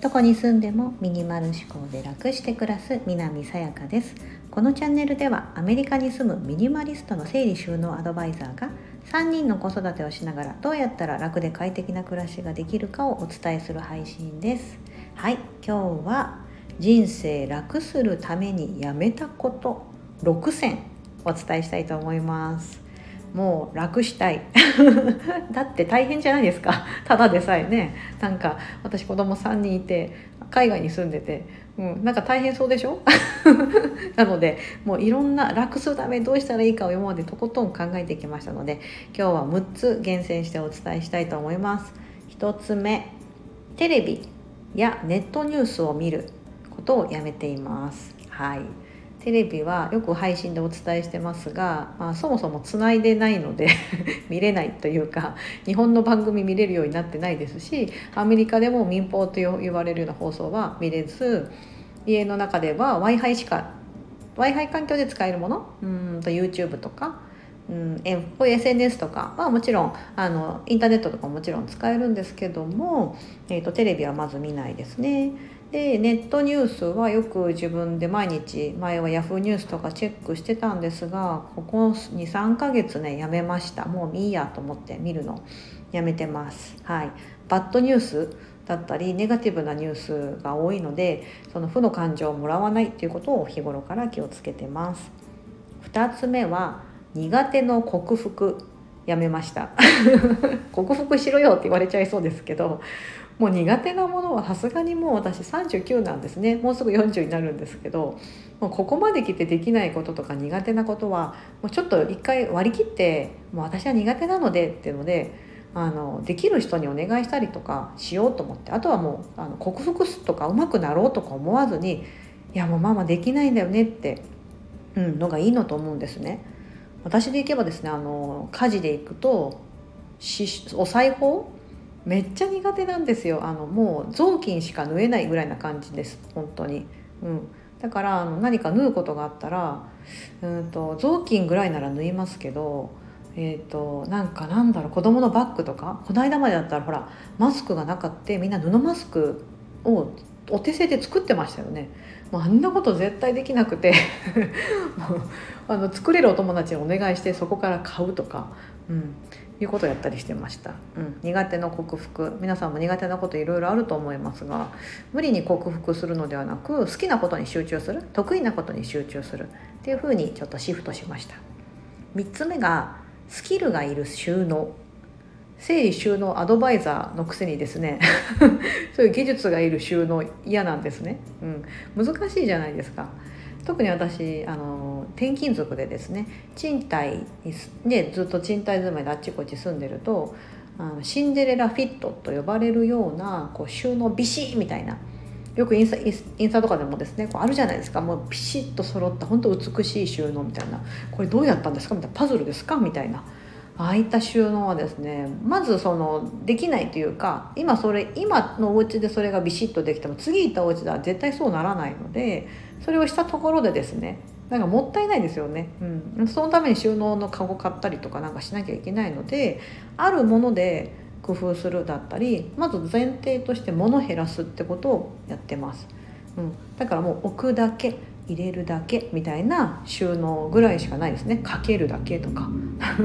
どこに住んでもミニマル思考で楽して暮らす南さやかです。このチャンネルではアメリカに住むミニマリストの整理収納アドバイザーが3人の子育てをしながらどうやったら楽で快適な暮らしができるかをお伝えする配信です。はい今日は人生楽するためにやめたこと6選お伝えしたいと思います。もう楽したい。だって大変じゃないですか。ただでさえね。なんか私子供3人いて海外に住んでて、うん、なんか大変そうでしょ？なのでもういろんな楽するためどうしたらいいかを今までとことん考えてきましたので今日は6つ厳選してお伝えしたいと思います。1つ目テレビやネットニュースを見ることをやめています。はい。テレビはよく配信でお伝えしてますが、まあ、そもそもつないでないので 見れないというか日本の番組見れるようになってないですしアメリカでも民放と言われるような放送は見れず家の中では w i f i しか w i f i 環境で使えるものうんと YouTube とかうん、こういう SNS とかはもちろんあのインターネットとかもちろん使えるんですけども、えーとテレビはまず見ないですね。でネットニュースはよく自分で毎日前は Yahoo ニュースとかチェックしてたんですがここ23ヶ月ねやめました。もういいやと思って見るの。やめてます。はい。バッドニュースだったりネガティブなニュースが多いのでその負の感情をもらわないっていうことを日頃から気をつけてます。2つ目は苦手の克服。やめました。克服しろよって言われちゃいそうですけどもう苦手なものはさすがにもう私39なんですねもうすぐ40になるんですけどもうここまで来てできないこととか苦手なことはもうちょっと一回割り切ってもう私は苦手なのでっていうのであのできる人にお願いしたりとかしようと思ってあとはもうあの克服すとかうまくなろうとか思わずにいやもうママできないんだよねって、うん、のがいいのと思うんですね。私でいけばですねあの家事でいくとお裁縫めっちゃ苦手なんですよ。あのもう雑巾しか縫えないぐらいな感じです。本当に、うん、だからあの何か縫うことがあったらうんと雑巾ぐらいなら縫いますけどえーと、なんかなんだろう子供のバッグとかこの間までだったらほらマスクがなかってみんな布マスクをお手製で作ってましたよね。もうあんなこと絶対できなくて。もうあの作れるお友達にお願いしてそこから買うとか、うん、いうことをやったりしてました、うん、苦手の克服。皆さんも苦手なこといろいろあると思いますが無理に克服するのではなく好きなことに集中する。得意なことに集中する。っていうふうにちょっとシフトしました。3つ目がスキルがいる収納。整理収納アドバイザーのくせにですね。そういう技術がいる収納嫌なんですね、うん、難しいじゃないですか。特に私あの転勤族でですね賃貸でずっと賃貸住まいであっちこっち住んでるとあのシンデレラフィットと呼ばれるようなこう収納ビシッみたいなよくインスタインスタとかでもですねこうあるじゃないですか。もうピシッと揃った本当美しい収納みたいな。これどうやったんですか？みたいな。パズルですか？みたいな。ああいた収納はですねまずそのできないというか今それ今のお家でそれがビシッとできても次行ったお家では絶対そうならないのでそれをしたところでですねなんかもったいないですよね、うん、そのために収納のカゴ買ったりとかなんかしなきゃいけないのであるもので工夫するだったりまず前提として物減らすってことをやってます、うん、だからもう置くだけ。入れるだけみたいな収納ぐらいしかないですね。かけるだけとか。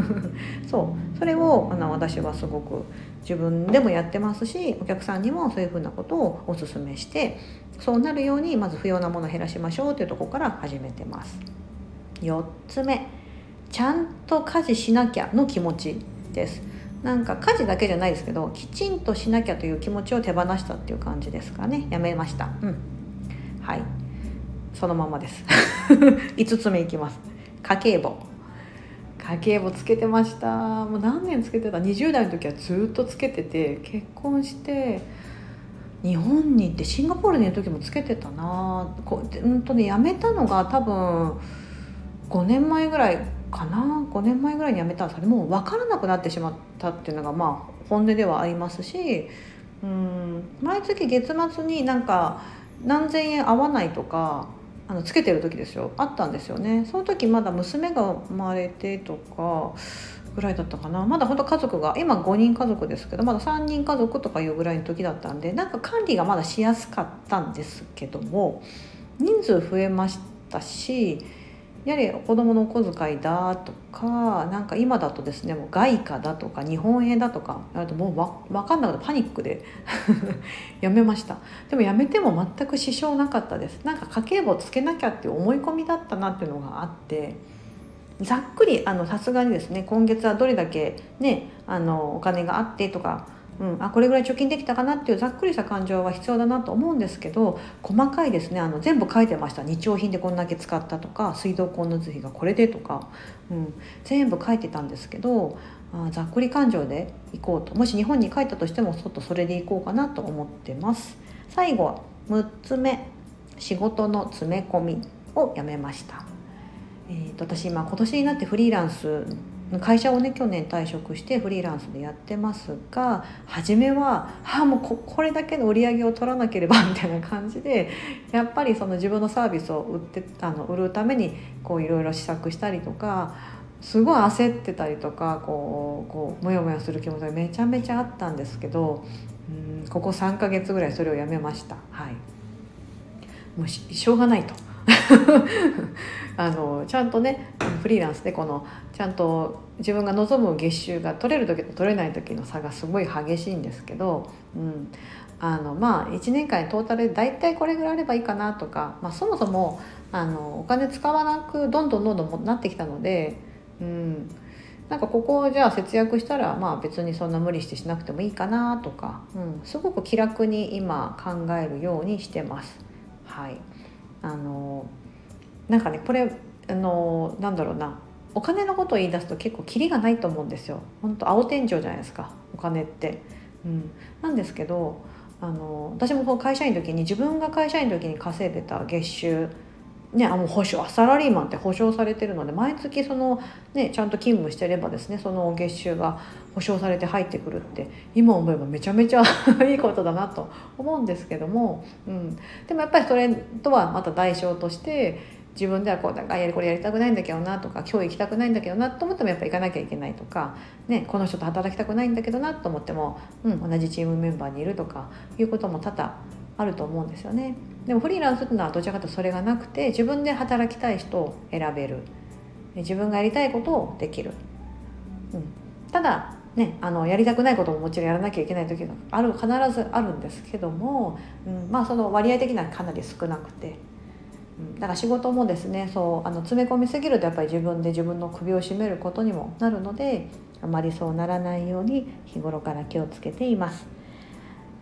そう。それをあの私はすごく自分でもやってますしお客さんにもそういうふうなことをおすすめしてそうなるようにまず不要なものを減らしましょうというところから始めてます。4つ目。ちゃんと家事しなきゃの気持ちです。なんか家事だけじゃないですけどきちんとしなきゃという気持ちを手放したっていう感じですかね。やめました。うん。はいそのままです。5つ目いきます。家計簿。家計簿つけてました。もう何年つけてた？20代の時はずっとつけてて結婚して日本に行ってシンガポールにいる時もつけてたな。こうんとねやめたのが多分5年前ぐらいかな。5年前ぐらいにやめたんですけどもう分からなくなってしまったっていうのがまあ本音ではありますしうん毎月月末になんか何千円合わないとかあのつけてる時ですよ。あったんですよね。その時まだ娘が生まれてとかぐらいだったかな。まだほんと家族が今5人家族ですけどまだ3人家族とかいうぐらいの時だったんでなんか管理がまだしやすかったんですけども人数増えましたしやはり子どものお小遣いだとかなんか今だとですねもう外貨だとか日本円だとかあともうわ分かんなくてパニックで やめました。でもやめても全く支障なかったです。なんか家計簿つけなきゃっていう思い込みだったなっていうのがあってざっくりさすがにですね今月はどれだけねあのお金があってとかうん、あこれぐらい貯金できたかなっていうざっくりした感情は必要だなと思うんですけど細かいですね。あの全部書いてました。日用品でこんだけ使ったとか水道光熱費がこれでとか、うん、全部書いてたんですけどあざっくり感情で行こうと。もし日本に帰ったとしてもちょっとそれで行こうかなと思ってます。最後は6つ目。仕事の詰め込みをやめました、えーと、と私今今年になってフリーランス会社をね去年退職してフリーランスでやってますが初めは「あもうここれだけの売り上げを取らなければ」みたいな感じでやっぱりその自分のサービスを売ってあの売るためにこういろいろ試作したりとかすごい焦ってたりとかこうこうモヤモヤする気持ちがめちゃめちゃあったんですけどうんここ3ヶ月ぐらいそれをやめました。はい、もうしょうがないと あのちゃんとねフリーランスでこのちゃんと自分が望む月収が取れる時と取れない時の差がすごい激しいんですけど、うん、あのまあ1年間トータルで大体これぐらいあればいいかなとか、まあ、そもそもあのお金使わなくどんどんどんどんなってきたので、うん、なんかここをじゃあ節約したらまあ別にそんな無理してしなくてもいいかなとか、うん、すごく気楽に今考えるようにしてます。はい。あのなんかねこれあのなんだろうなお金のことを言い出すと結構キリがないと思うんですよ。本当青天井じゃないですかお金って。うん、なんですけどあの私も会社員の時に自分が会社員の時に稼いでた月収ね、あもう保証サラリーマンって保証されてるので毎月その、ね、ちゃんと勤務してればですねその月収が保証されて入ってくるって今思えばめちゃめちゃ いいことだなと思うんですけども、うん、でもやっぱりそれとはまた代償として自分ではこうなんかこれやりたくないんだけどなとか今日行きたくないんだけどなと思ってもやっぱ行かなきゃいけないとか、ね、この人と働きたくないんだけどなと思っても、うん、同じチームメンバーにいるとかいうことも多々あると思うんですよね。でもフリーランスっていうのはどちらかというとそれがなくて自分で働きたい人を選べる。自分がやりたいことをできる、うん、ただね、あのやりたくないことももちろんやらなきゃいけない時がある必ずあるんですけども、うん、まあその割合的にはかなり少なくて、うん、だから仕事もですねそうあの詰め込みすぎるとやっぱり自分で自分の首を絞めることにもなるのであまりそうならないように日頃から気をつけています。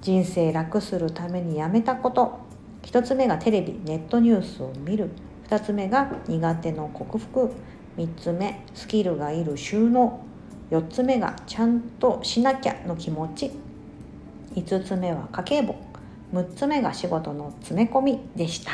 人生楽するためにやめたこと。1つ目がテレビネットニュースを見る。2つ目が苦手の克服。3つ目スキルがいる収納。4つ目がちゃんとしなきゃの気持ち。5つ目は家計簿。6つ目が仕事の詰め込みでした。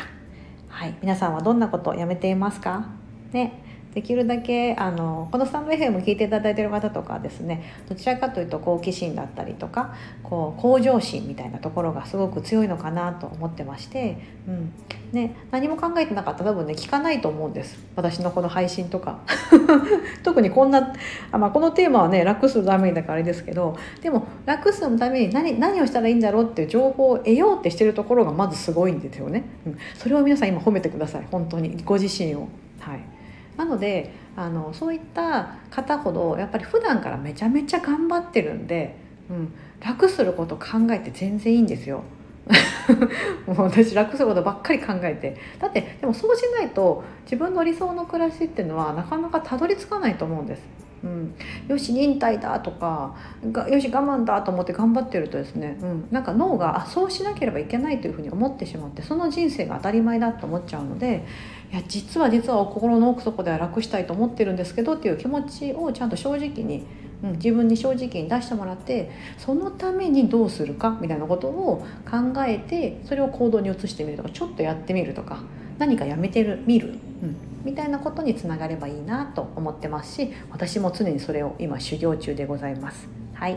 はい。皆さんはどんなことをやめていますか？ね。できるだけあのこのスタンド FM 聞いていただいてる方とかですねどちらかというと好奇心だったりとかこう向上心みたいなところがすごく強いのかなと思ってまして、うん。ね、何も考えてなかったら多分ね聞かないと思うんです。私のこの配信とか。特にこんなあ、まあ、このテーマはね楽するためにだからあれですけどでも楽するために何何をしたらいいんだろうっていう情報を得ようってしてるところがまずすごいんですよね、うん、それを皆さん今褒めてください。本当に。ご自身を。はい。なのであのそういった方ほどやっぱり普段からめちゃめちゃ頑張ってるんで、うん、楽すること考えて全然いいんですよ。もう私楽することばっかり考えてだってでもそうしないと自分の理想の暮らしっていうのはなかなかたどり着かないと思うんです。うん、よし忍耐だとかよし我慢だと思って頑張ってるとですね、うん、なんか脳があそうしなければいけないというふうに思ってしまってその人生が当たり前だと思っちゃうのでいや実は実は心の奥底では楽したいと思ってるんですけどっていう気持ちをちゃんと正直に、うん、自分に正直に出してもらってそのためにどうするかみたいなことを考えてそれを行動に移してみるとかちょっとやってみるとか何かやめてる見る、うん、みたいなことにつながればいいなと思ってますし私も常にそれを今修行中でございます。はい、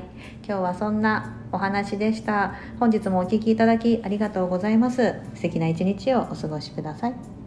今日はそんなお話でした。本日もお聴きいただきありがとうございます。素敵な一日をお過ごしください。